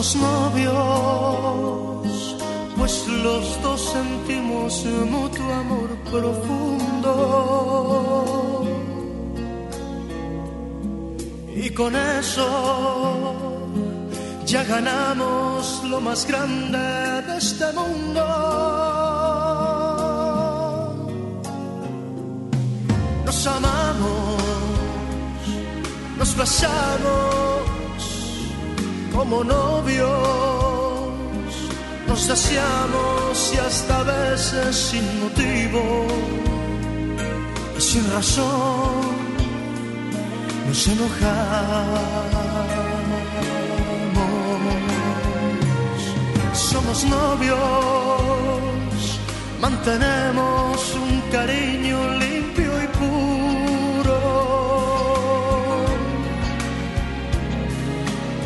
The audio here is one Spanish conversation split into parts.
Somos novios, pues los dos sentimos mutuo amor profundo. Y con eso ya ganamos lo más grande de este mundo. Nos amamos, nos besamos como novios, nos deseamos y hasta veces sin motivo y sin razón nos enojamos. Somos novios, mantenemos un cariño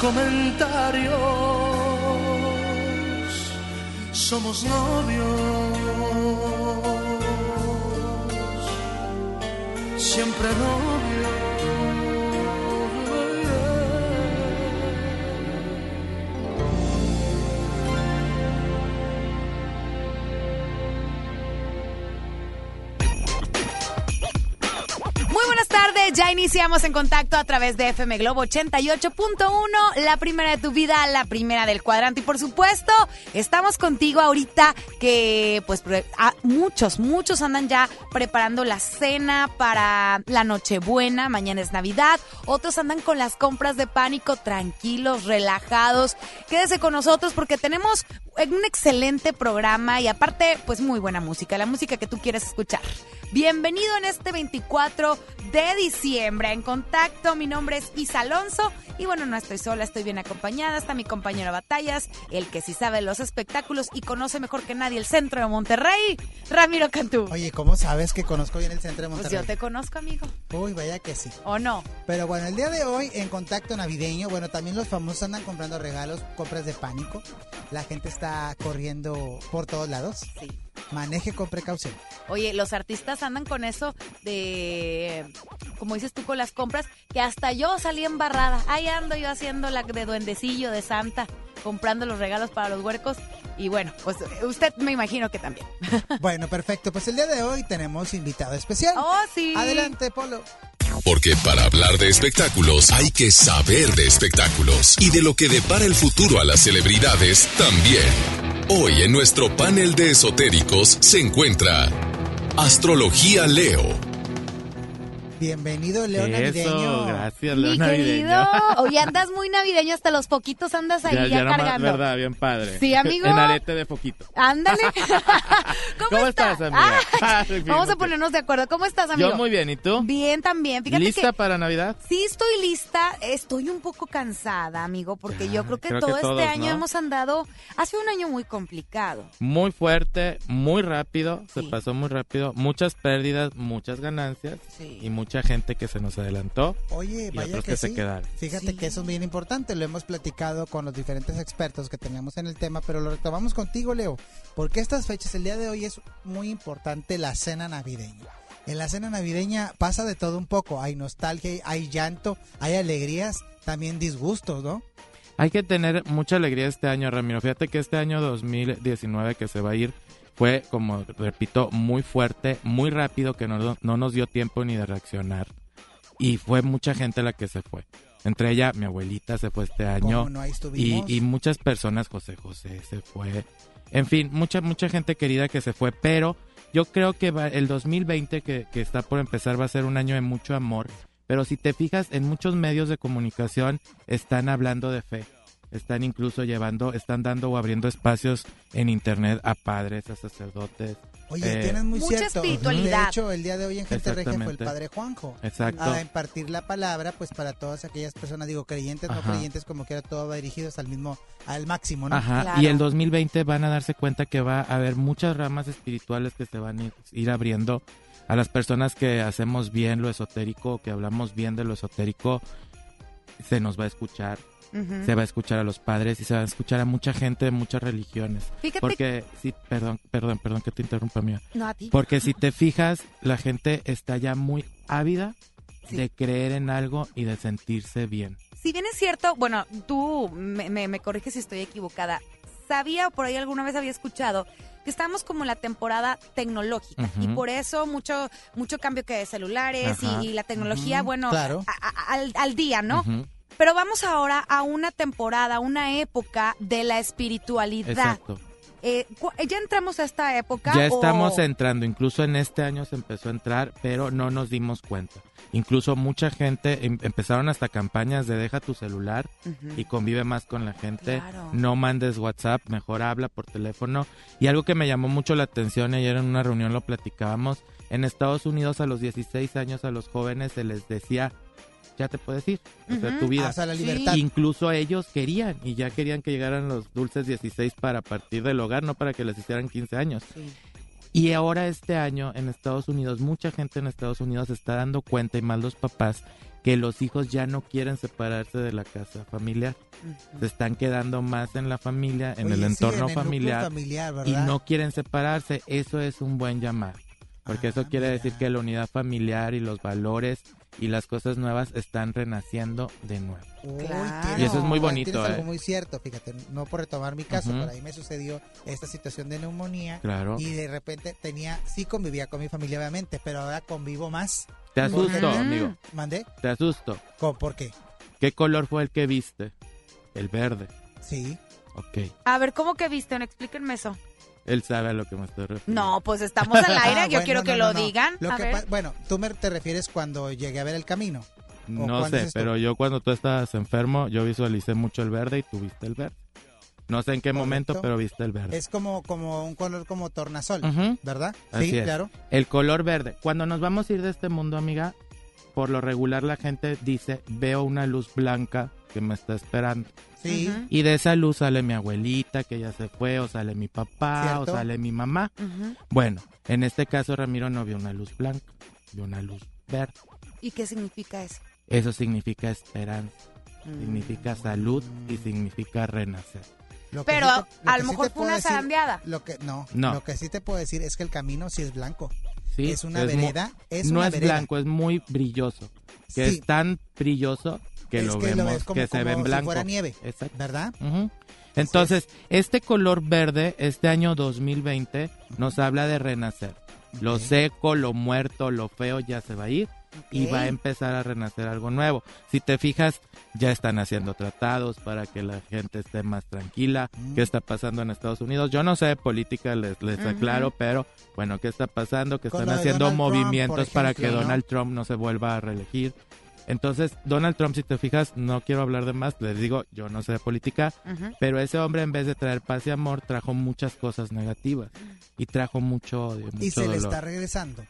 Comentarios. Somos novios, siempre novios. Ya iniciamos en contacto a través de FM Globo 88.1, la primera de tu vida, la primera del cuadrante. Y por supuesto, estamos contigo ahorita que pues muchos, muchos andan ya preparando la cena para la Nochebuena, mañana es Navidad, otros andan con las compras de pánico, tranquilos, relajados. Quédese con nosotros porque tenemos un excelente programa y aparte pues muy buena música, la música que tú quieres escuchar. Bienvenido en este 24 de diciembre. En contacto, mi nombre es Isa Alonso y bueno, no estoy sola, estoy bien acompañada. Está mi compañero Batallas, el que sí sabe los espectáculos y conoce mejor que nadie el centro de Monterrey, Ramiro Cantú. Oye, ¿cómo sabes que conozco bien el centro de pues Monterrey? yo te conozco, amigo. Uy, vaya que sí. ¿O no? Pero bueno, el día de hoy en contacto navideño, bueno, también los famosos andan comprando regalos, compras de pánico. La gente está corriendo por todos lados. Sí. Maneje con precaución. Oye, los artistas andan con eso de, como dices tú, con las compras, que hasta yo salí embarrada. Ahí ando yo haciendo la de duendecillo, de Santa, comprando los regalos para los huercos. Y bueno, pues usted me imagino que también. Bueno, perfecto. Pues el día de hoy tenemos invitado especial. Oh, sí. Adelante, Polo. Porque para hablar de espectáculos hay que saber de espectáculos y de lo que depara el futuro a las celebridades también. Hoy en nuestro panel de esotéricos se encuentra Astrología Leo. Bienvenido, León Eso, Navideño. gracias, León Mi Navideño. querido, hoy andas muy navideño, hasta los poquitos andas ahí Ya, ya, ya nomás, cargando. verdad, bien padre. Sí, amigo. En arete de foquito. Ándale. ¿Cómo, ¿Cómo está? estás, amiga? Ah, Ay, vamos a ponernos de acuerdo. ¿Cómo estás, amigo? Yo muy bien, ¿y tú? Bien también. Fíjate ¿Lista que para Navidad? sí estoy lista. Estoy un poco cansada, amigo, porque Ya, yo creo que creo que todo todos, este año ¿no? hemos andado. Ha sido un año muy complicado. Muy fuerte, muy rápido, se pasó muy rápido, muchas pérdidas, muchas ganancias Sí. y mucha gente que se nos adelantó. Oye, Y vaya otros que, que se quedaron. Fíjate Sí. que eso es bien importante, lo hemos platicado con los diferentes expertos que teníamos en el tema, pero lo retomamos contigo, Leo, porque estas fechas, el día de hoy es muy importante la cena navideña. En la cena navideña pasa de todo un poco, hay nostalgia, hay llanto, hay alegrías, también disgustos, ¿no? Hay que tener mucha alegría este año, Ramiro. Fíjate que este año 2019 que se va a ir fue, como repito, muy fuerte, muy rápido, que no, no nos dio tiempo ni de reaccionar. Y fue mucha gente la que se fue. Entre ella, mi abuelita se fue este año. No y, y muchas personas, José José se fue. En fin, mucha, mucha gente querida que se fue, pero yo creo que va- el 2020 que, que está por empezar va a ser un año de mucho amor. Pero si te fijas, en muchos medios de comunicación están hablando de fe. Están incluso llevando, están dando o abriendo espacios en internet a padres, a sacerdotes. Oye, eh, tienes muy mucha cierto. espiritualidad. De hecho, el día de hoy en Gente Regia fue el padre Juanjo. Exacto. A impartir la palabra, pues para todas aquellas personas, digo, creyentes, no creyentes, como quiera, todo va dirigidos al mismo, al máximo, ¿no? Ajá, Claro. y el 2020 van a darse cuenta que va a haber muchas ramas espirituales que se van a ir, ir abriendo a las personas que hacemos bien lo esotérico, que hablamos bien de lo esotérico, se nos va a escuchar, Se va a escuchar a los padres y se va a escuchar a mucha gente de muchas religiones. Fíjate Porque, sí, perdón, perdón, perdón que te interrumpa, mía. No, a ti. Porque si te fijas, la gente está ya muy ávida Sí. de creer en algo y de sentirse bien. Si bien es cierto, bueno, tú me, me, me corriges si estoy equivocada. Sabía, o por ahí alguna vez había escuchado, que estamos como en la temporada tecnológica y por eso mucho mucho cambio que de celulares y, y la tecnología, bueno, claro. a- a- al, al día, ¿no? Ujú, Pero vamos ahora a una temporada, una época de la espiritualidad. Exacto. Eh, cu- ¿Ya entramos a esta época? Ya o- estamos entrando, incluso en este año se empezó a entrar, pero no nos dimos cuenta. Incluso mucha gente, em- empezaron hasta campañas de deja tu celular y convive más con la gente. Claro. No mandes WhatsApp, mejor habla por teléfono. Y algo que me llamó mucho la atención, ayer en una reunión lo platicábamos, en Estados Unidos a los 16 años a los jóvenes se les decía, ya te puedes ir, o sea, tu vida. Ah, o sea, la Sí. libertad. Incluso ellos querían y ya querían que llegaran los dulces 16 para partir del hogar, no para que les hicieran 15 años. Sí. Y ahora este año en Estados Unidos, mucha gente en Estados Unidos se está dando cuenta y más los papás que los hijos ya no quieren separarse de la casa familiar. Se están quedando más en la familia, en Oye, el sí, entorno en el familiar familiar, y no quieren separarse. Eso es un buen llamado. Porque Ah, eso quiere mira. decir que la unidad familiar y los valores y las cosas nuevas están renaciendo de nuevo. Uy, Claro. Y eso es muy bonito, Tienes algo ¿eh? muy cierto, fíjate, no por retomar mi caso, Ujú. pero ahí me sucedió esta situación de neumonía Claro. y de repente tenía, sí convivía con mi familia obviamente, pero ahora convivo más. Te asusto, amigo. ¿Mandé? Te asusto. ¿Por qué? ¿Qué color fue el que viste? El verde. Sí. Ok. A ver, ¿cómo que viste? Explíquenme eso. Él sabe a lo que me estoy refiriendo. No, pues estamos al aire. Ah, Yo bueno, quiero no, que no, lo no. digan. Lo a que ver. pa- bueno, tú me te refieres cuando llegué a ver el camino. No sé, pero yo cuando tú estabas enfermo, yo visualicé mucho el verde y tú viste el verde. No sé en qué Correcto. momento, pero viste el verde. Es como, como un color como tornasol. ¿verdad? Así sí, es. claro. El color verde. Cuando nos vamos a ir de este mundo, amiga, por lo regular la gente dice, veo una luz blanca que me está esperando. Sí. Y de esa luz sale mi abuelita, que ya se fue, o sale mi papá, Cierto. o sale mi mamá. Bueno, en este caso Ramiro no vio una luz blanca, vio una luz verde. ¿Y qué significa eso? Eso significa esperanza, Mm. significa salud y significa renacer. Lo que Pero sí te- lo a lo sí mejor te fue una decir- zarandeada. Lo que, no, No. lo que sí te puedo decir es que el camino sí es blanco. ¿sí? Es una mu- vereda, es no una es vereda. blanco, es muy brilloso. Que Sí. es tan brilloso que Es lo que lo vemos, ves como- que se ve en como si blanco. fuera nieve. Exacto. ¿Verdad? Entonces, este color verde, este año 2020, nos habla de renacer. Lo seco, lo muerto, lo feo ya se va a ir y va a empezar a renacer algo nuevo. Si te fijas, ya están haciendo tratados para que la gente esté más tranquila. Mm. ¿Qué está pasando en Estados Unidos? Yo no sé de política, les, les aclaro, pero bueno, ¿qué está pasando? Que Con están haciendo Donald Trump, movimientos para que. Donald Trump no se vuelva a reelegir. Entonces, Donald Trump, si te fijas, no quiero hablar de más, les digo, yo no sé de política, pero ese hombre en vez de traer paz y amor, trajo muchas cosas negativas y trajo mucho odio, mucho Y se le está regresando.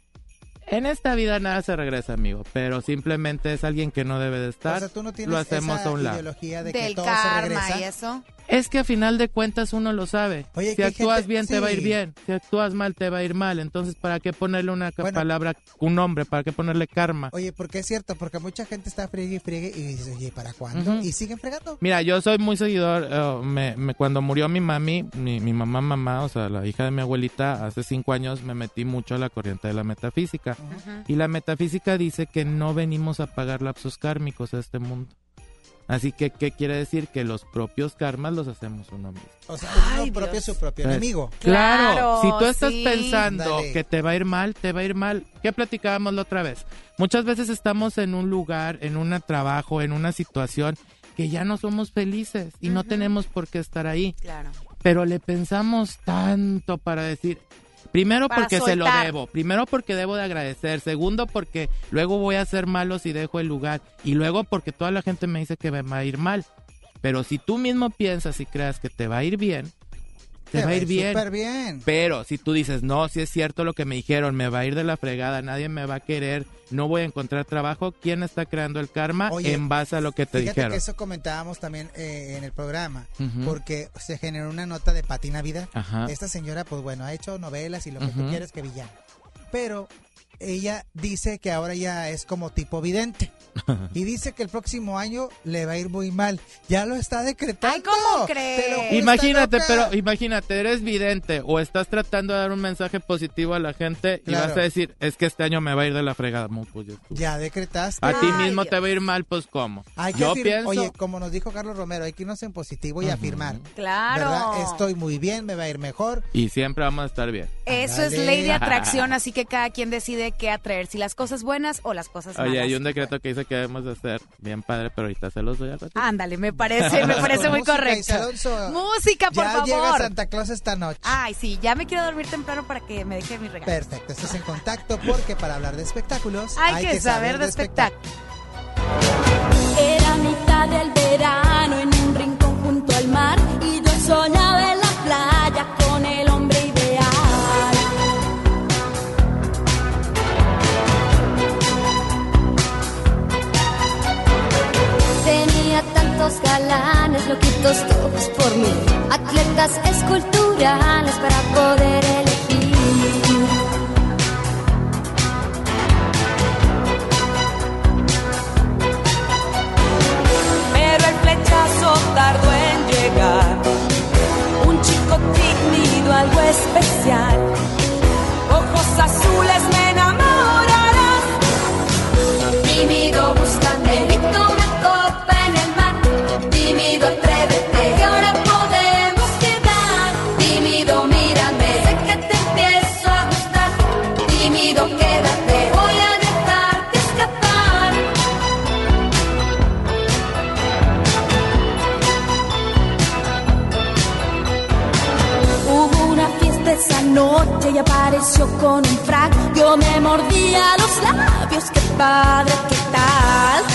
En esta vida nada se regresa, amigo, pero simplemente es alguien que no debe de estar. o sea, tú no tienes lo hacemos esa a un lado. ideología de que Del todo se karma regresa. y eso. Es que a final de cuentas uno lo sabe. Oye, si actúas gente- bien te va a ir bien, si actúas mal te va a ir mal. Entonces, ¿para qué ponerle una Bueno. palabra, un nombre? ¿Para qué ponerle karma? Oye, porque es cierto, porque mucha gente está friegue y friegue y dices, oye, ¿para cuándo? Y siguen fregando. Mira, yo soy muy seguidor. eh, me, me- cuando murió mi mami, mi, mi mamá, mamá, o sea, la hija de mi abuelita, hace cinco años me metí mucho a la corriente de la metafísica. Y la metafísica dice que no venimos a pagar lapsos kármicos a este mundo. Así que, ¿qué quiere decir? Que los propios karmas los hacemos uno mismo. O sea, Ay, uno propio es su propio enemigo. Claro, si tú estás sí. pensando que te va a ir mal, te va a ir mal. ¿Qué platicábamos la otra vez? Muchas veces estamos en un lugar, en un trabajo, en una situación que ya no somos felices y no tenemos por qué estar ahí. Claro. Pero le pensamos tanto para decir, primero Para porque se lo debo, primero porque debo de agradecer, segundo porque luego voy a ser malo si dejo el lugar. Y luego porque toda la gente me dice que me va a ir mal. Pero si tú mismo piensas y creas que te va a ir bien, te, va a ir bien. Súper bien. Pero si tú dices, no, si es cierto lo que me dijeron, me va a ir de la fregada, nadie me va a querer, no voy a encontrar trabajo, ¿quién está creando el karma Oye, en base a lo que te Fíjate dijeron? que eso comentábamos también eh, en el programa, porque se generó una nota de Pati Navidad. Ajá. Esta señora, pues bueno, ha hecho novelas y lo que tú quieres que villana. Pero ella dice que ahora ya es como tipo vidente. y dice que el próximo año le va a ir muy mal. Ya lo está decretando. Ay, ¿cómo crees? Imagínate, pero imagínate, eres vidente o estás tratando de dar un mensaje positivo a la gente y Claro. vas a decir, es que este año me va a ir de la fregada. Pues, ya decretaste. a ti mismo Dios. te va a ir mal, pues ¿cómo? Hay que Yo pienso... Oye, como nos dijo Carlos Romero, hay que irnos en positivo y afirmar. Claro. ¿Verdad? Estoy muy bien, me va a ir mejor. Y siempre vamos a estar bien. Eso es ley de atracción, así que cada quien decide qué atraer, si las cosas buenas o las cosas malas. Oye, hay un decreto que dice que debemos de hacer bien padre, pero ahorita se los doy al ratito. Ándale, me parece, me parece muy correcto. Alonso. Música, por ya favor. llega Santa Claus esta noche. Ay, sí, ya me quiero dormir temprano para que me deje mi regalo. Perfecto, estás en contacto porque para hablar de espectáculos Hay, que, saber de espectáculo. Loquitos todos por mí, atletas esculturales para poder elegir. pero el flechazo tardó en llegar. Un chico tímido, algo especial. Ojos azules me con un frac. Yo me mordía los labios, qué padre, qué tal.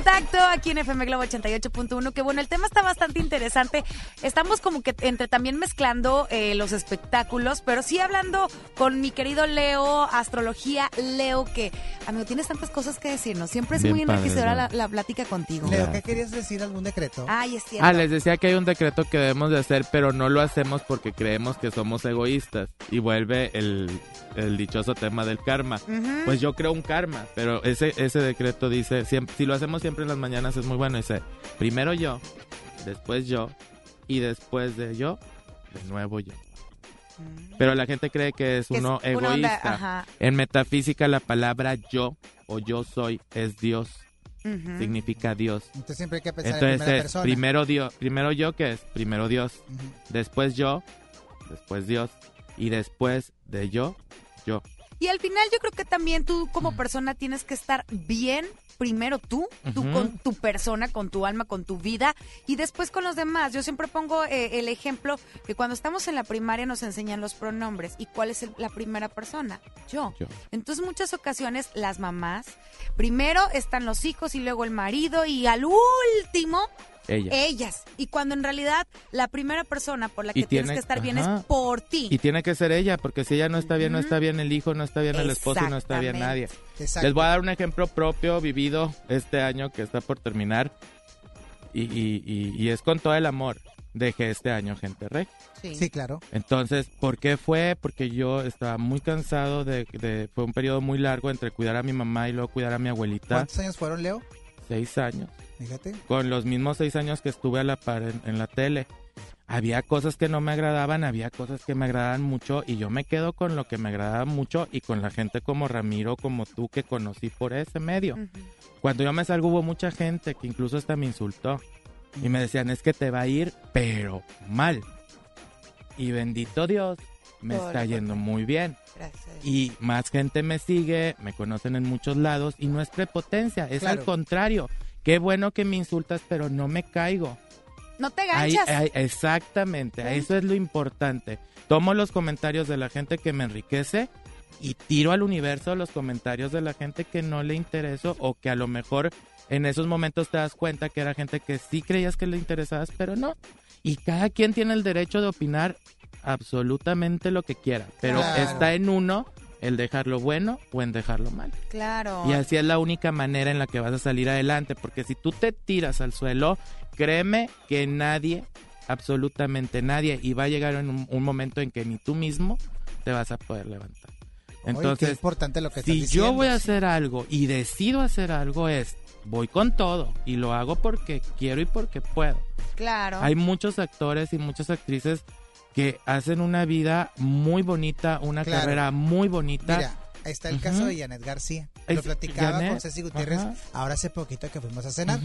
Contacto aquí en FM Globo 88.1. Que bueno, el tema está bastante interesante. Estamos como que entre también mezclando eh, los espectáculos, pero sí hablando con mi querido Leo, astrología. Leo, que, amigo, tienes tantas cosas que decirnos. Siempre es Bien muy enriquecedora la, la plática contigo. Leo, ¿qué querías decir? ¿Algún decreto? Ay, es cierto. Ah, les decía que hay un decreto que debemos de hacer, pero no lo hacemos porque creemos que somos egoístas. Y vuelve el, el dichoso tema del karma. Ujú. Pues yo creo un karma, pero ese, ese decreto dice, siempre, si lo hacemos siempre en las mañanas es muy bueno, dice, primero yo, después yo, y después de yo, de nuevo yo. Pero la gente cree que es Que es uno onda, egoísta. ajá. En metafísica la palabra yo o yo soy es Dios, Ujú. significa Dios. Entonces siempre hay que pensar en Entonces primera es persona. primero Dios, primero yo que es primero Dios, Ujú. después yo, después Dios y después de yo, yo. Y al final yo creo que también tú como persona tienes que estar bien primero tú, tú con tu persona, con tu alma, con tu vida y después con los demás. Yo siempre pongo eh, el ejemplo que cuando estamos en la primaria nos enseñan los pronombres y cuál es el- la primera persona, yo. Yo. Entonces muchas ocasiones las mamás, primero están los hijos y luego el marido y al último Ella. ellas. Y cuando en realidad la primera persona por la que tienes tiene- que estar bien ajá. es por ti. Y tiene que ser ella, porque si ella no está bien, no está bien el hijo, no está bien el esposo y no está bien nadie. Les voy a dar un ejemplo propio vivido este año que está por terminar. Y, y- y- y es con todo el amor. Dejé este año gente rey. Sí. Sí, claro. Entonces, ¿por qué fue? Porque yo estaba muy cansado de, de- Fue un periodo muy largo entre cuidar a mi mamá y luego cuidar a mi abuelita. ¿Cuántos años fueron, Leo? Seis años. Fíjate. Con los mismos seis años que estuve a la par en, en la tele. Había cosas que no me agradaban, había cosas que me agradaban mucho y yo me quedo con lo que me agradaba mucho y con la gente como Ramiro, como tú que conocí por ese medio. Cuando yo me salgo hubo mucha gente que incluso hasta me insultó y me decían es que te va a ir pero mal. Y bendito Dios, me Por está yendo muy bien. Gracias. Y más gente me sigue, me conocen en muchos lados y no es prepotencia, es Claro. al contrario. Qué bueno que me insultas, pero no me caigo. No te ganchas. ahí- exactamente, eso es lo importante. Tomo los comentarios de la gente que me enriquece y tiro al universo los comentarios de la gente que no le interesó o que a lo mejor en esos momentos te das cuenta que era gente que sí creías que le interesabas, pero no. Y cada quien tiene el derecho de opinar absolutamente lo que quiera, pero Claro. está en uno el dejarlo bueno o en dejarlo mal. Claro. Y así es la única manera en la que vas a salir adelante, porque si tú te tiras al suelo, créeme que nadie, absolutamente nadie, y va a llegar en un, un momento en que ni tú mismo te vas a poder levantar. Entonces, importante lo que si yo voy a hacer algo y decido hacer algo es, voy con todo y lo hago porque quiero y porque puedo. Claro. Hay muchos actores y muchas actrices que hacen una vida muy bonita, una Claro. carrera muy bonita. Mira, está el caso de Janet García. Es- Lo platicaba Janet, con Ceci Gutiérrez ahora hace poquito que fuimos a cenar.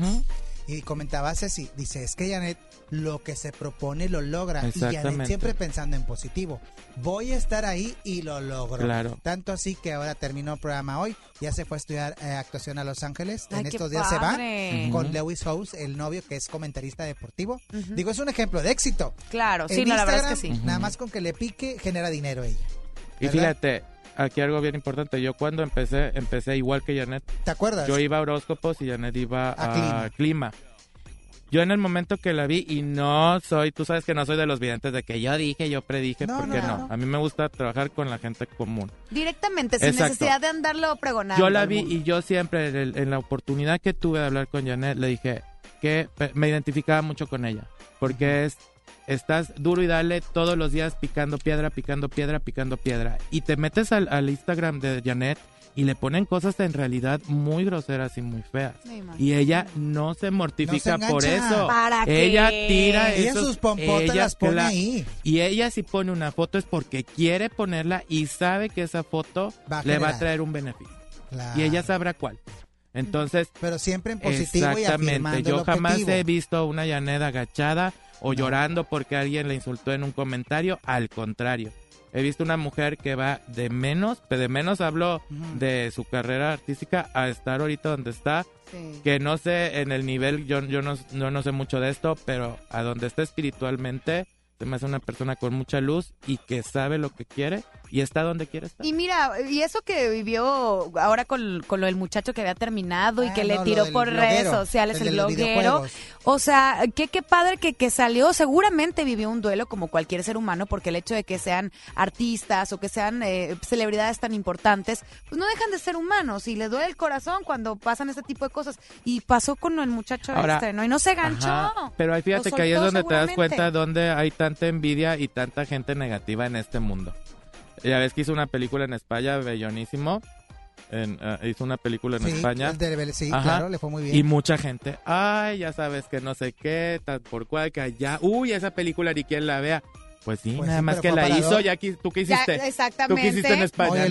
Y comentaba Ceci, dice, es que Janet lo que se propone lo logra. Y Janet siempre pensando en positivo. Voy a estar ahí y lo logro. Claro. Tanto así que ahora terminó el programa hoy. Ya se fue a estudiar eh, actuación a Los Ángeles. Ay, en estos días se va con. Lewis House, el novio que es comentarista deportivo. Digo, es un ejemplo de éxito. Claro, sí, En no, la verdad es que sí. Nada más con que le pique, genera dinero ella. Y fíjate, aquí algo bien importante. Yo cuando empecé, empecé igual que Janet. ¿Te acuerdas? Yo iba a horóscopos y Janet iba A a, clima. clima. Yo en el momento que la vi, y no soy, tú sabes que no soy de los videntes de que yo dije, yo predije, No, porque no, no, no. A mí me gusta trabajar con la gente común. Directamente, sin Exacto. necesidad de andarlo pregonando. Yo la vi y yo siempre, en, el- en la oportunidad que tuve de hablar con Janet, le dije que me identificaba mucho con ella. Porque es, estás duro y dale todos los días picando piedra, picando piedra, picando piedra. Y te metes al, al Instagram de Janet y le ponen cosas en realidad muy groseras y muy feas. Y ella no se mortifica No se por eso. ¿Para qué? ella tira Ella esos- sus pompotas ella las pone ahí. Y ella si pone una foto es porque quiere ponerla y sabe que esa foto Va le va a traer un beneficio. Claro. Y ella sabrá cuál. Entonces, Pero siempre en positivo y exactamente, afirmando yo el jamás objetivo. he visto una Janet agachada o llorando porque alguien le insultó en un comentario, al contrario. He visto una mujer que va de menos, de menos hablo Ujú. de su carrera artística a estar ahorita donde está, Sí. que no sé en el nivel, yo, yo no, yo no sé mucho de esto, pero a donde está espiritualmente, se me hace una persona con mucha luz y que sabe lo que quiere y está donde quiere estar. Y mira, y eso que vivió ahora con, con lo del muchacho que había terminado y Ah, que le no, tiró por bloguero, redes sociales, el bloguero. O sea, qué, qué padre que, que salió. Seguramente vivió un duelo como cualquier ser humano, porque el hecho de que sean artistas o que sean eh, celebridades tan importantes, pues no dejan de ser humanos y les duele el corazón cuando pasan este tipo de cosas. Y pasó con el muchacho Ahora, este, ¿no? Y no se ganchó. Ajá, Pero ahí fíjate que ahí es donde te das cuenta donde hay tanta envidia y tanta gente negativa en este mundo. Ya ves que hizo una película en España, bellonísimo. En, eh, hizo una película en Sí, España. de- sí, Ajá. claro, le fue muy bien. Y mucha gente, ay, ya sabes que no sé qué, tal por cual, que allá, uy, esa película ni quien la vea. Pues sí, Pues nada sí, más que la hizo, ya qui- tú qué Ya, hiciste. exactamente. Tú qué hiciste en España,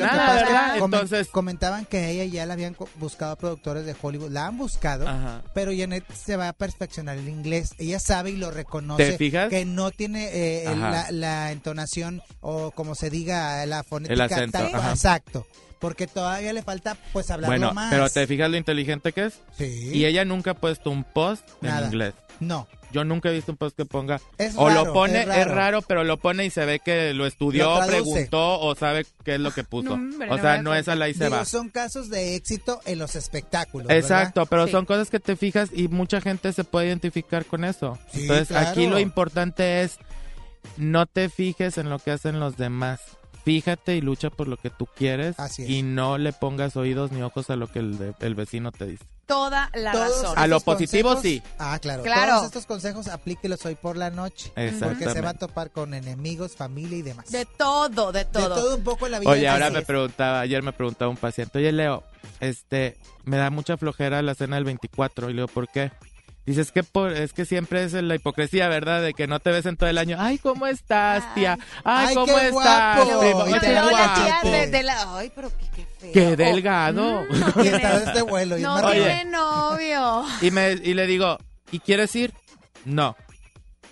Entonces, comentaban que ella ya la habían buscado productores de Hollywood, la han buscado, Ajá. pero Janet se va a perfeccionar el inglés. Ella sabe y lo reconoce. ¿Te fijas? Que no tiene eh, la, la entonación o como se diga la fonética. El acento, tal cual. ajá. Exacto. Porque todavía le falta pues hablarlo bueno, más. pero te fijas lo inteligente que es. Sí. Y ella nunca ha puesto un post en inglés. No. Yo nunca he visto un post que ponga. Es o raro, lo pone, es es raro. pero lo pone y se ve que lo estudió, Lo preguntó o sabe qué es lo que puso. No, hombre, o no sea, no es a la y se Digo, va. son casos de éxito en los espectáculos. ¿verdad? Exacto, pero Sí. son cosas que te fijas y mucha gente se puede identificar con eso. Sí, Entonces, claro. aquí lo importante es no te fijes en lo que hacen los demás. Fíjate y lucha por lo que tú quieres Así es. y no le pongas oídos ni ojos a lo que el, de- el vecino te dice. Toda la Todos razón. A lo positivo, consejos- sí. Ah, claro. Claro. Todos estos consejos aplíquelos hoy por la noche. Porque se va a topar con enemigos, familia y demás. De todo, de De todo. todo un poco en la vida. Oye, ahora me es. preguntaba, ayer me preguntaba un paciente, oye Leo, este, me da mucha flojera la cena del 24. Y le digo, ¿por qué? Dice, es que, por, es que siempre es la hipocresía, ¿verdad? De que no te ves en todo el año. Ay, ¿cómo estás, tía? Ay, Ay, ¿cómo qué estás, guapo. primo? Y Ay, te Pero la guapo. tía de, de la... Ay, pero qué, qué feo. Qué delgado. Mm, no tiene, está de este vuelo. Y no tiene novio. Y, me, y le digo, ¿y quieres ir? No.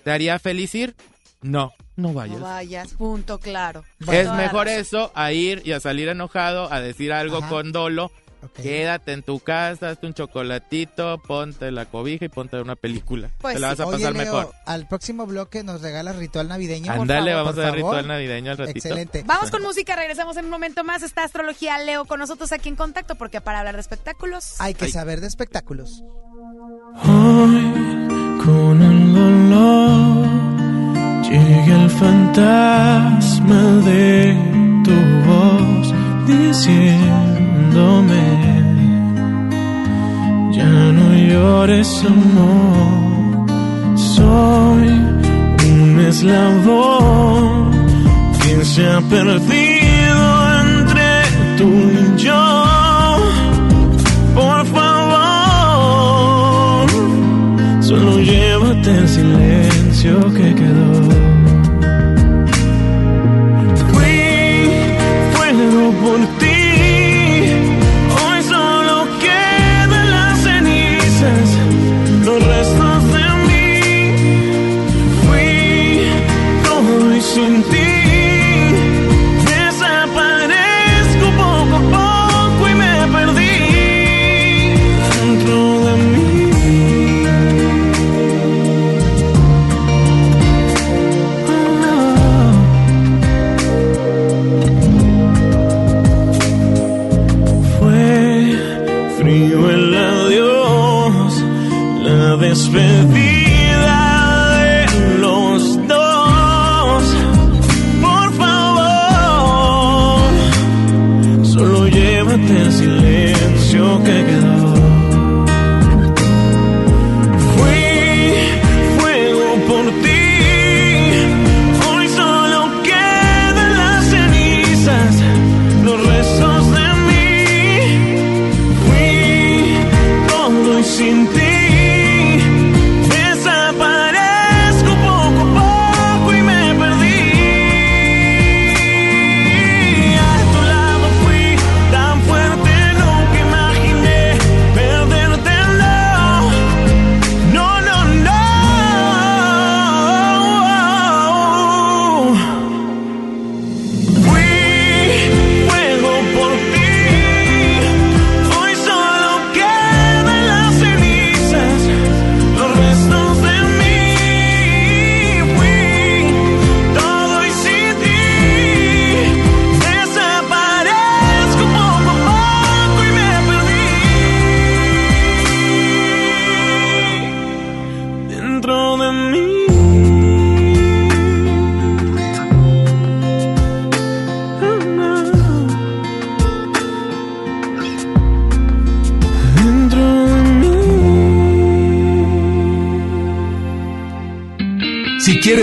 ¿Te haría feliz ir? No. No vayas. No vayas, punto, claro. es mejor eso a ir y a salir enojado, a decir algo Ajá. con dolo. Quédate en tu casa, hazte un chocolatito, ponte la cobija y ponte una película. Pues Te la vas a Oye, pasar Leo, mejor. al próximo bloque nos regalas ritual navideño. Ándale, vamos por a ver favor. ritual navideño al ratito. Excelente. Vamos con música, regresamos en un momento más. Está Astrología Leo con nosotros aquí en contacto porque para hablar de espectáculos... Hay que Ay. saber de espectáculos. Hoy con el dolor llega el fantasma de tu voz ya no llores amor. Soy un eslabón. Que se ha perdido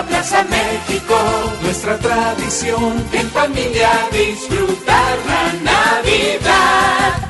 a Plaza México. Nuestra tradición en familia disfrutar la Navidad.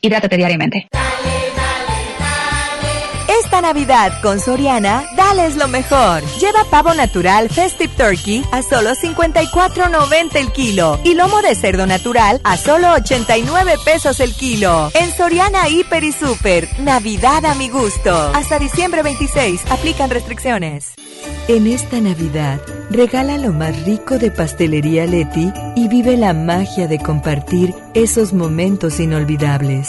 Hidrátate diariamente. Esta Navidad con Soriana, dales lo mejor. Lleva pavo natural Festive Turkey a solo 54.90 el kilo y lomo de cerdo natural a solo 89 pesos el kilo. En Soriana Hiper y Super, Navidad a mi gusto. Hasta diciembre 26, aplican restricciones. En esta Navidad, regala lo más rico de Pastelería Leti y vive la magia de compartir esos momentos inolvidables.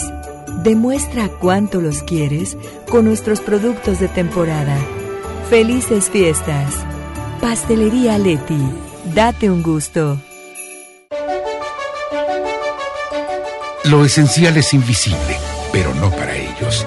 Demuestra cuánto los quieres con nuestros productos de temporada. Felices fiestas. Pastelería Leti. Date un gusto. Lo esencial es invisible, pero no para ellos.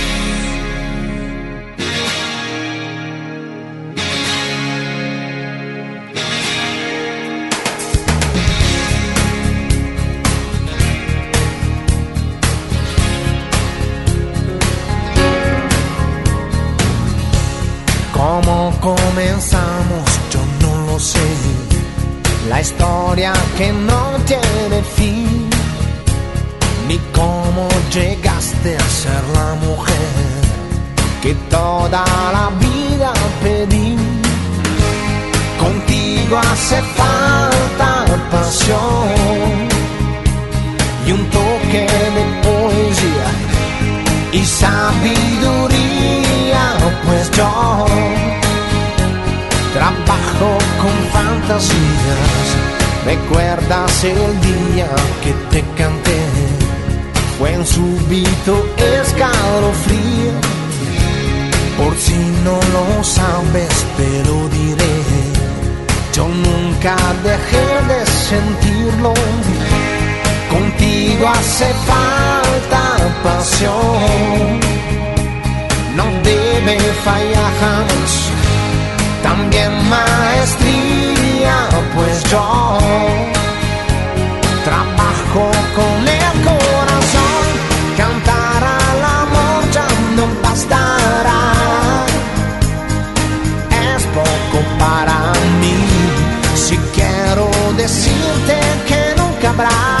¿Recuerdas el día que te canté? Fue en súbito escalofrío. Por si no lo sabes, te lo diré. Yo nunca dejé de sentirlo. Contigo hace falta pasión. No debe fallar. También maestría, pues yo trabajo con el corazón. Cantar al amor ya no bastará. Es poco para mí. Si quiero decirte que nunca habrá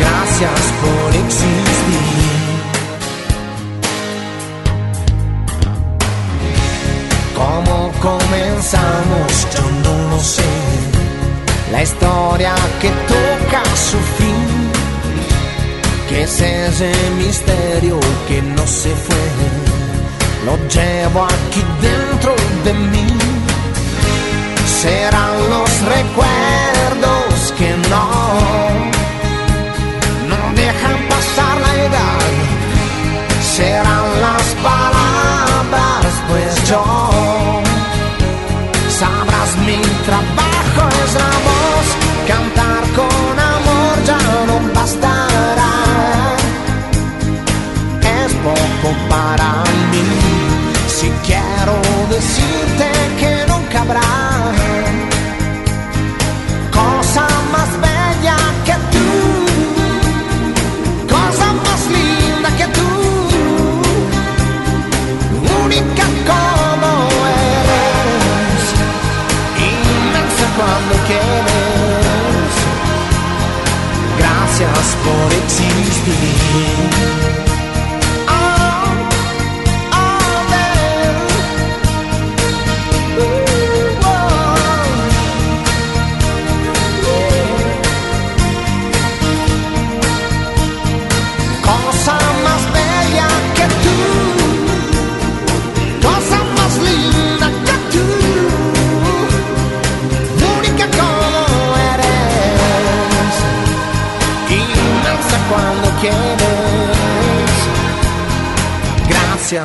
Gracias por existir. ¿Cómo comenzamos? Yo no lo sé. La historia que toca su fin. Que es ese misterio que no se fue. Lo llevo aquí dentro de mí. Serán los recuerdos que no, no dejan pasar la edad. Serán las palabras, pues yo sabrás mi trabajo es la voz, cantar con amor ya no bastará. Es poco para mí, si quiero decirte por existir.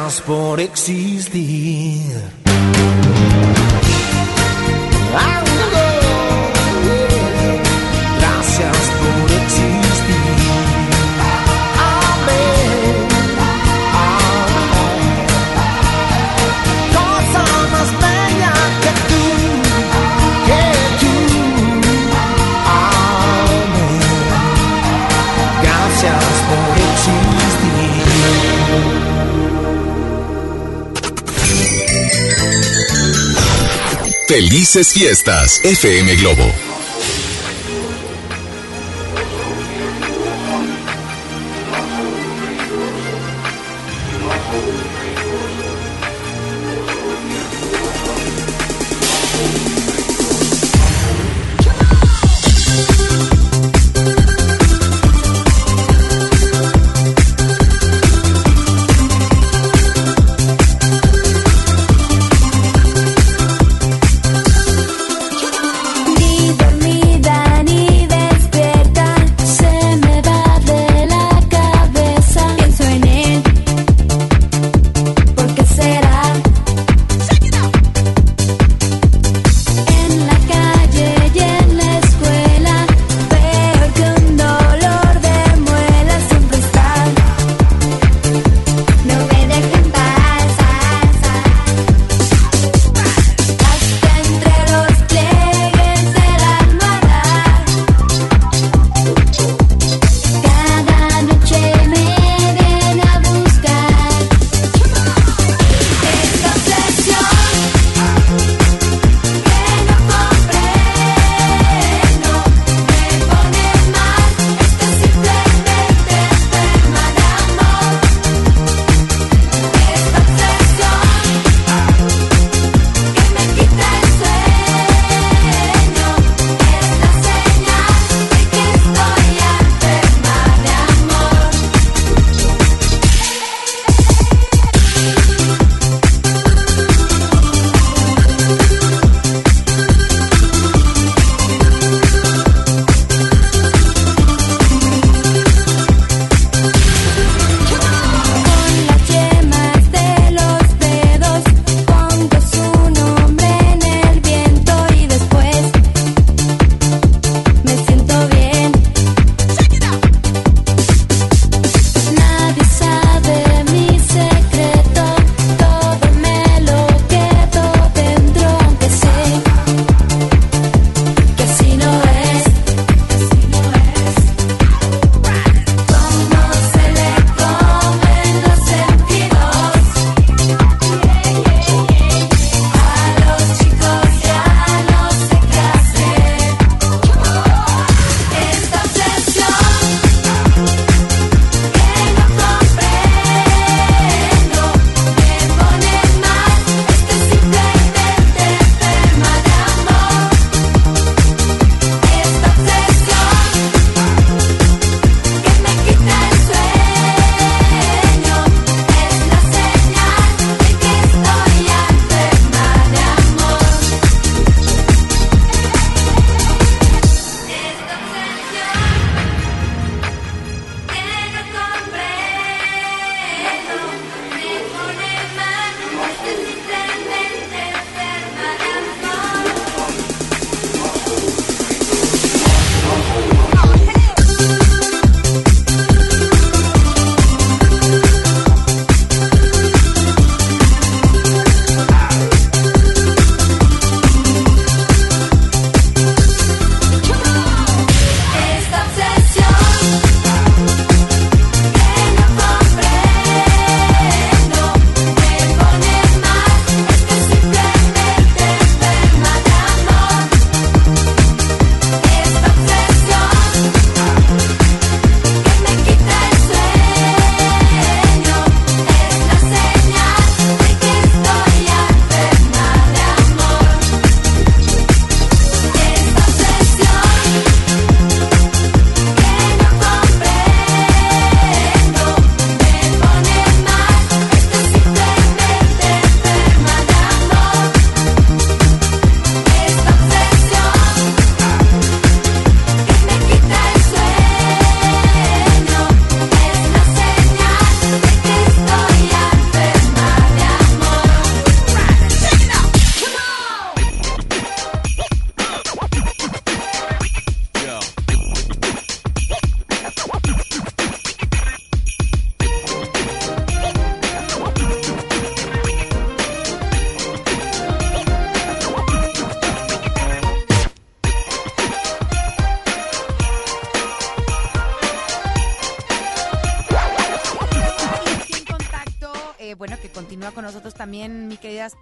Gracias por Felices fiestas, FM Globo.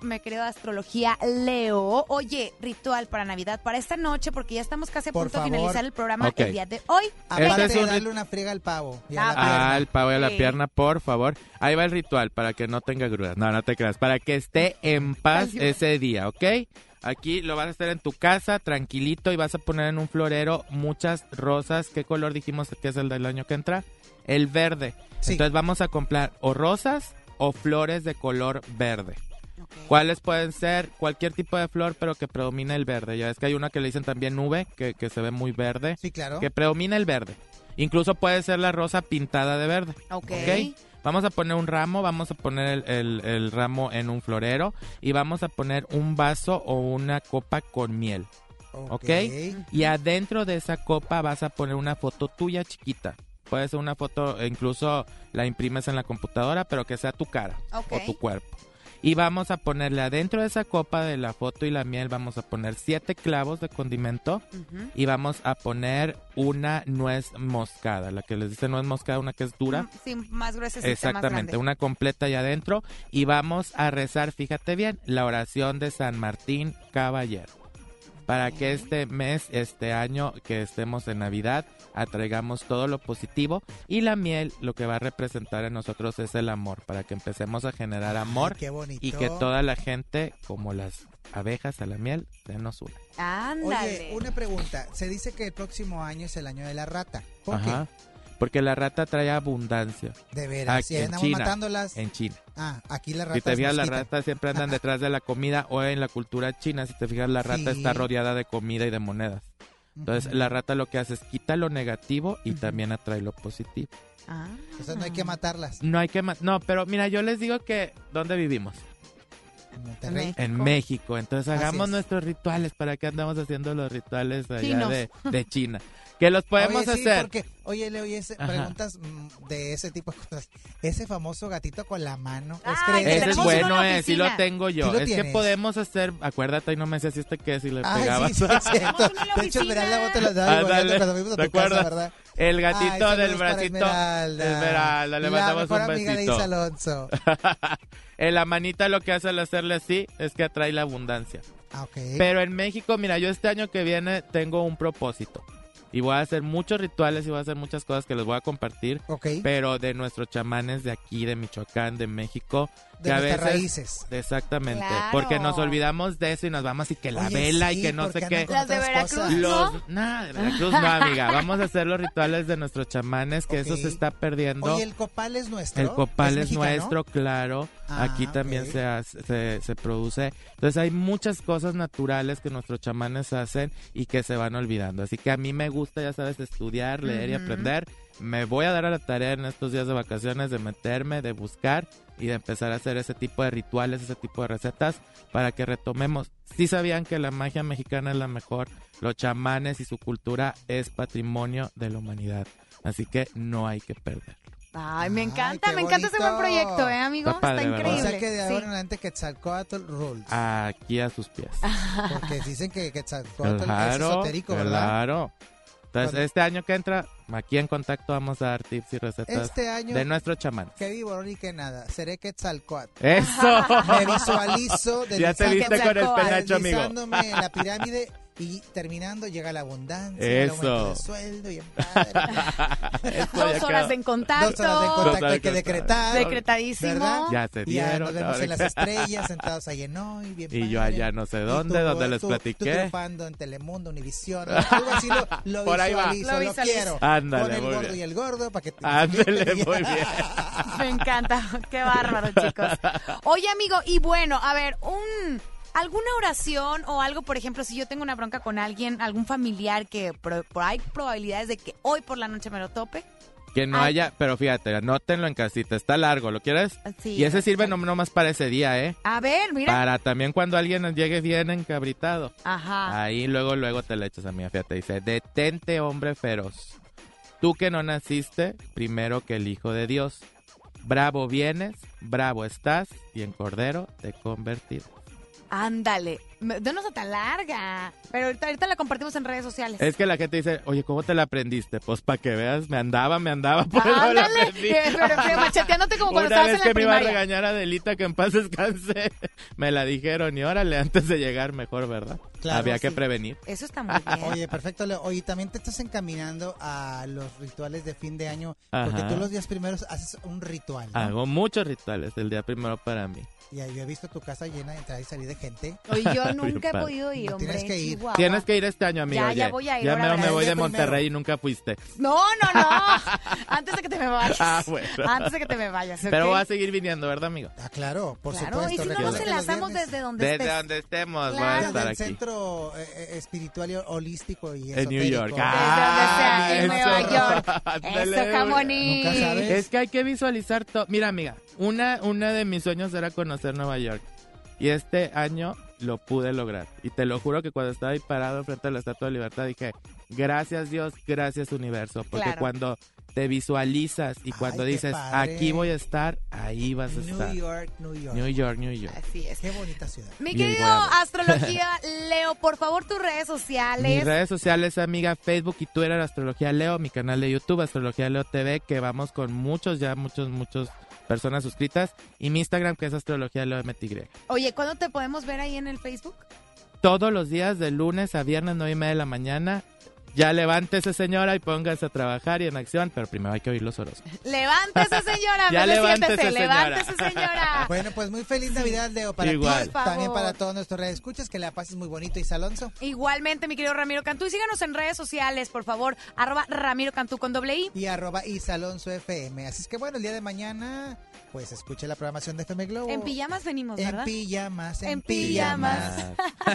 Mi querida astrología Leo. Oye, ritual para Navidad, para esta noche, porque ya estamos casi a Por punto de finalizar el programa Ok. el día de hoy. Aparte es de un darle una friega al pavo. y a la pierna. Ah, el pavo y a la Sí. pierna, por favor. Ahí va el ritual para que no tenga grudas. No, no te creas. Para que esté en paz Ay, ese día, ¿ok? Aquí lo vas a hacer en tu casa, tranquilito, y vas a poner en un florero muchas rosas. ¿Qué color dijimos que es el del año que entra? El verde. Sí. Entonces vamos a comprar o rosas o flores de color verde. ¿Cuáles pueden ser? Cualquier tipo de flor, pero que predomine el verde. Ya ves que hay una que le dicen también nube, que, que se ve muy verde. Sí, claro. Que predomina el verde. Incluso puede ser la rosa pintada de verde. Ok. Vamos a poner un ramo, vamos a poner el, el- el ramo en un florero y vamos a poner un vaso o una copa con miel. ¿Ok? Y adentro de esa copa vas a poner una foto tuya chiquita. Puede ser una foto, incluso la imprimes en la computadora, pero que sea tu cara o tu cuerpo. Y vamos a ponerle adentro de esa copa de la foto y la miel, vamos a poner siete clavos de condimento y vamos a poner una nuez moscada, la que les dice nuez moscada, una que es dura. Sí, más gruesa, Exactamente, una completa allá adentro. Y vamos a rezar, fíjate bien, la oración de San Martín Caballero. Para que este mes, este año que estemos en Navidad, atraigamos todo lo positivo. Y la miel lo que va a representar en nosotros es el amor. Para que empecemos a generar amor. qué bonito. y que toda la gente, como las abejas a la miel, se nos una. Ándale. Oye, una pregunta. Se dice que el próximo año es el año de la rata. ¿Por Ajá. Porque la rata trae abundancia. De veras. En andamos China. matándolas. En China. Ah, aquí la rata. Si te fijas, las ratas siempre andan detrás de la comida o en la cultura china, si te fijas, la rata Sí. está rodeada de comida y de monedas. Entonces, la rata lo que hace es quita lo negativo y también atrae lo positivo. Ah. O sea, no hay que matarlas. No hay que ma- No, pero mira, yo les digo que ¿dónde vivimos? En Monterrey. En México. Entonces, hagamos es. nuestros rituales. ¿Para qué andamos haciendo los rituales allá de, de China? Que los podemos Oye, sí, hacer. porque, oye, Leo, y ese, Ajá. preguntas mm, de ese tipo de cosas. Ese famoso gatito con la mano. Ay, ¿Es que? Ese es bueno, eh, sí lo tengo yo. Sí lo es que podemos hacer, acuérdate, y no me sé si este que si le Ay, pegabas. sí, sí, es cierto. De hecho, Esmeralda, vos te cuando fuimos a ¿te tu casa? ¿verdad? El gatito del bracito. Esmeralda. Esmeralda, le La mandamos mejor un amiga de besito. Isa Alonso. en la manita lo que hace al hacerle así es que atrae la abundancia. Ah, ok. Pero en México, mira, yo este año que viene tengo un propósito. Y voy a hacer muchos rituales y voy a hacer muchas cosas que les voy a compartir. Pero de nuestros chamanes de aquí, de Michoacán, de México. De nuestras veces, raíces. Exactamente. Claro. Porque nos olvidamos de eso y nos vamos y que la Oye, vela sí, y que no sé qué. Las de Veracruz, cosas. Los, ¿no? nada, de Veracruz no, amiga. Vamos a hacer los rituales de nuestros chamanes, que eso se está perdiendo. Oye, el copal es nuestro. El copal es, nuestro, claro. Ah, Aquí también se, hace- se, se produce. Entonces hay muchas cosas naturales que nuestros chamanes hacen y que se van olvidando. Así que a mí me gusta, ya sabes, estudiar, leer y aprender. Me voy a dar a la tarea en estos días de vacaciones de meterme, de buscar y de empezar a hacer ese tipo de rituales, ese tipo de recetas para que retomemos. Sí sabían que la magia mexicana es la mejor. Los chamanes y su cultura es patrimonio de la humanidad. Así que no hay que perder. Ay, me encanta, qué me encanta ese buen proyecto, ¿eh, amigo? Está padre, ¿verdad? increíble. O sea que de Sí. ahora en adelante Quetzalcoatl rules. Aquí a sus pies. Porque dicen que Quetzalcoatl es Claro, esotérico, ¿verdad? claro. Entonces, este año que entra, aquí en contacto vamos a dar tips y recetas Este año- de nuestro chamán. Que vivo ni que nada. Seré Quetzalcoatl. ¡Eso! Me visualizo Ya te viste con el penacho, amigo. en la pirámide y terminando llega la abundancia, el Eso. aumento de sueldo y en padre. Dos horas en contacto. Dos horas de contacto hay que decretar. Decretadísimo. ¿verdad? Ya se Y ya dieron, nos vemos en las estrellas, sentados ahí en hoy, bien Y yo allá no sé dónde, tú- donde les tú- platiqué. Tú triunfando en Telemundo, Univisión, así lo, lo Por ahí va. visualizo, Lo lo, visualizo. quiero. Ándale, Con el muy gordo bien. y el gordo para que te Ándele, muy bien. Me encanta. Qué bárbaro, chicos. Oye, amigo, y bueno, a ver, un alguna oración o algo, por ejemplo, si yo tengo una bronca con alguien, algún familiar que pro- hay probabilidades de que hoy por la noche me lo tope. Que no Ay. haya, pero fíjate, anótenlo en casita, está largo, ¿lo quieres? Sí. y ese sirve no nomás para ese día, ¿eh? A ver, mira. Para también cuando alguien llegue bien encabritado. Ajá. Ahí luego, luego te le echas a mí, fíjate, dice, detente hombre feroz. Tú que no naciste primero que el Hijo de Dios. Bravo vienes, bravo estás y en cordero te convertirás. Ándale. Me- De una nota larga. Pero ahorita, ahorita la compartimos en redes sociales. Es que la gente dice, oye, ¿cómo te la aprendiste? Pues para que veas, me andaba, me andaba, por eso la Ándale. aprendí. Eh, Pero, pero macheteándote como cuando Una estabas vez en la que me iba a regañar a Adelita que en paz descanse, me la dijeron y órale, antes de llegar mejor, ¿verdad? Claro, Había que prevenir. Eso está muy bien. Oye, perfecto, Leo. Oye, también te estás encaminando a los rituales de fin de año, porque Ajá. tú los días primeros haces un ritual. ¿no? Hago muchos rituales el día primero para mí. Y ahí yo he visto tu casa llena de entrar y salir de gente. Oye, yo nunca he podido ir, No hombre. tienes que ir. Chihuahua. Tienes que ir este año, amigo. Ya, ya oye. voy a ir, Ya ahora me, voy de Monterrey y nunca fuiste. No, no, no. Antes de que te me vayas. Ah, bueno. Antes de que te me vayas. Pero voy a seguir viniendo, ¿verdad, amigo? Ah, claro, por Claro, supuesto. y si no nos enlazamos desde donde Desde estés. donde estemos, voy a Claro. estar Desde el aquí. centro eh, eh, espiritual y holístico y En New York. Ah, Desde donde sea, en eso. Nueva York. Eso, sabes. Es que hay que visualizar todo. Mira, amiga, una, una de mis sueños era conocer Nueva York. Y este año lo pude lograr. Y te lo juro que cuando estaba ahí parado frente a la Estatua de Libertad dije, gracias Dios, gracias universo. Porque Claro. cuando te visualizas y cuando dices, padre. aquí voy a estar, ahí vas a estar. New York, New York. New York, New York. Así es. Qué bonita ciudad. Mi querido. Astrología Leo, por favor, tus redes Mis sociales. redes sociales, amiga, Facebook y Twitter, Astrología Leo, mi canal de YouTube, Astrología Leo TV, que vamos con muchos, ya muchos, muchos personas suscritas, y mi Instagram, que es Astrología Leo MTY. Oye, ¿cuándo te podemos ver ahí en el Facebook? Todos los días, de lunes a viernes, nueve y media de la mañana. Ya levántese, señora, y póngase a trabajar y en acción, pero primero hay que oír los oros. Levántese, señora. Ya levántese, siéntese, señora. Levántese, señora. Bueno, pues muy feliz Navidad, Leo, para Igual. ti, también para todos nuestros redes escuchas, que la pases muy bonito, Isa Alonso. Igualmente, mi querido Ramiro Cantú. Y síganos en redes sociales, por favor. Arroba Ramiro Cantú con doble I. Y arroba Isa Alonso FM. Así es que bueno, el día de mañana, pues escuche la programación de FM Globo. En pijamas venimos, En ¿verdad? pijamas, en, En pijamas.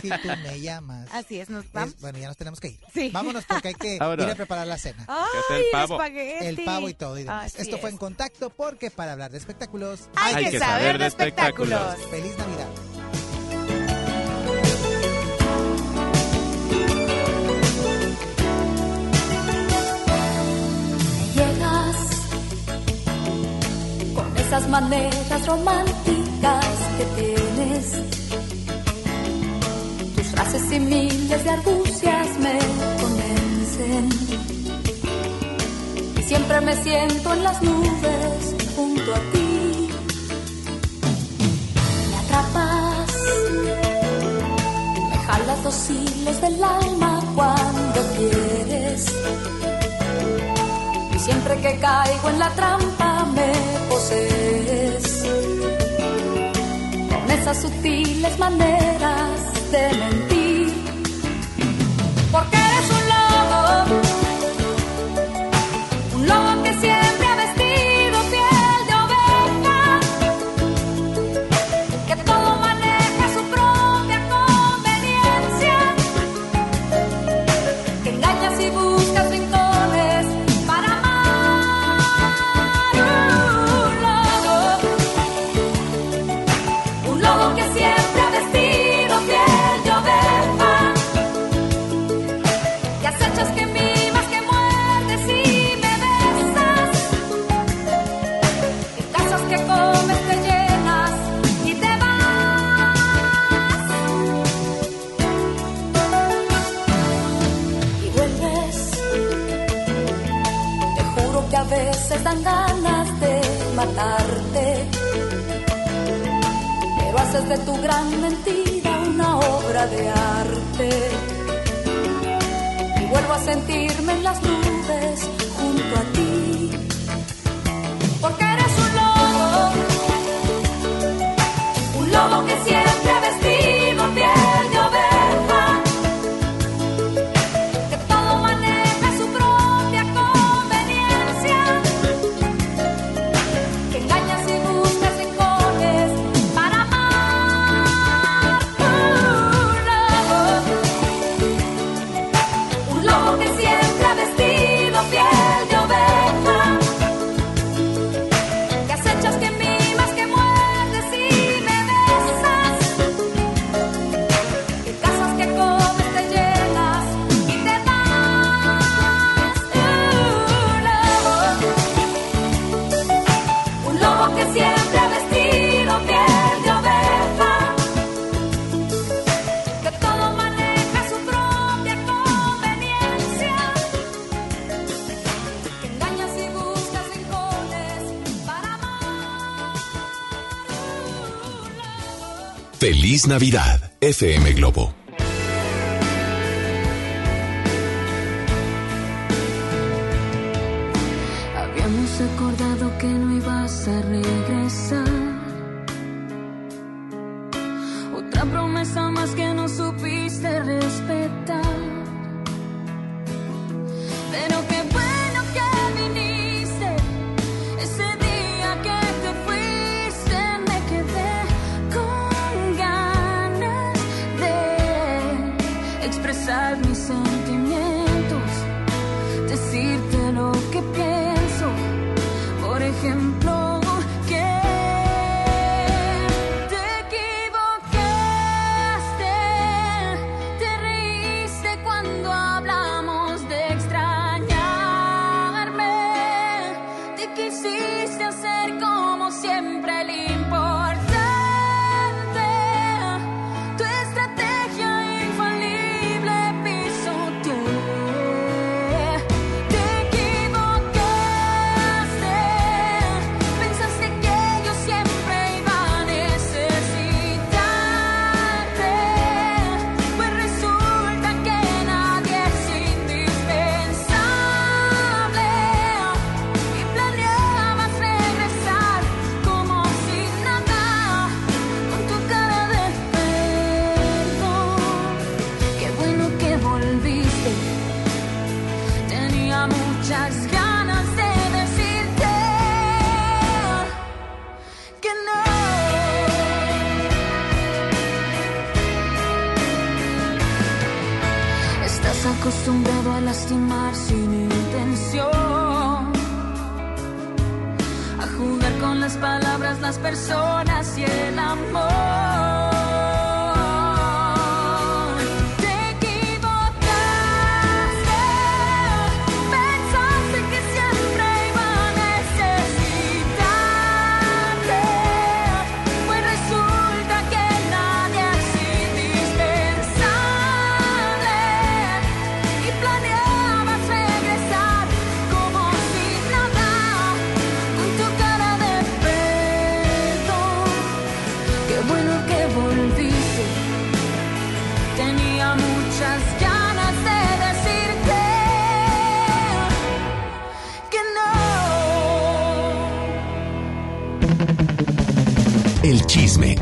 si tú me llamas. Así es, nos Es- vamos. bueno, ya nos tenemos que ir. Sí. Vámonos porque hay que Vámonos. ir a preparar la cena. Ay, es el pavo. El pavo y todo y demás. Así Esto fue es. en contacto porque para hablar de espectáculos Hay, que, saber de espectáculos. Feliz Navidad. Esas maneras románticas que tienes. Tus frases y miles de argucias me convencen. Y siempre me siento en las nubes junto a ti. Me atrapas, me jalas los hilos del alma cuando quieres. Siempre que caigo en la trampa me posees con esas sutiles maneras de mentir. Tu gran mentira una obra de arte. Y vuelvo a sentirme en las nubes junto a ti, Feliz Navidad, FM Globo.